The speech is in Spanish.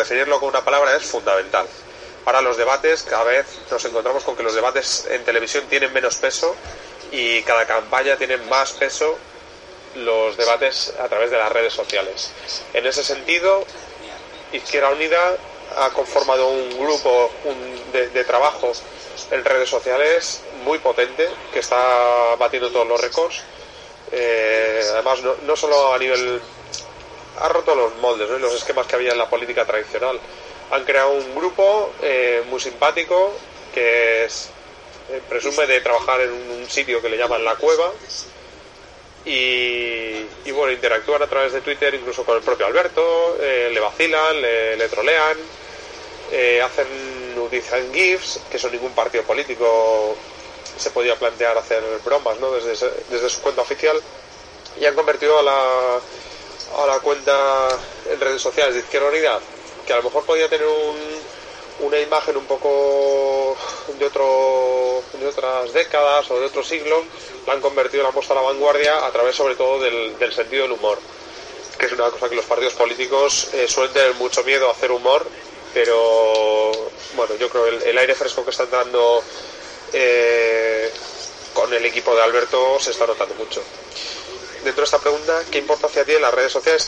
definirlo con una palabra, es fundamental. Para los debates, cada vez nos encontramos con que los debates en televisión tienen menos peso y cada campaña tiene más peso los debates a través de las redes sociales. En ese sentido, Izquierda Unida ha conformado un grupo de, trabajo en redes sociales muy potente que está batiendo todos los récords. Eh, además, no, solo a nivel. Ha roto los moldes, los esquemas que había en la política tradicional. Han creado un grupo eh, muy simpático que es, eh, presume de trabajar en un sitio que le llaman La Cueva y, bueno, interactúan a través de Twitter incluso con el propio Alberto, eh, le vacilan, le, trolean, eh, hacen, utilizan GIFs, que son ningún partido político se podía plantear hacer bromas ¿no? desde su cuenta oficial y han convertido a la, a la cuenta en redes sociales de Izquierda Unida, que a lo mejor podía tener un, una imagen un poco de otro de otras décadas o de otro siglo la han convertido, la han a la vanguardia a través sobre todo del, sentido del humor, que es una cosa que los partidos políticos eh, suelen tener mucho miedo a hacer humor, pero bueno, yo creo que el, aire fresco que están dando eh, con el equipo de Alberto se está notando mucho. Dentro de esta pregunta, ¿qué importancia tienen las redes sociales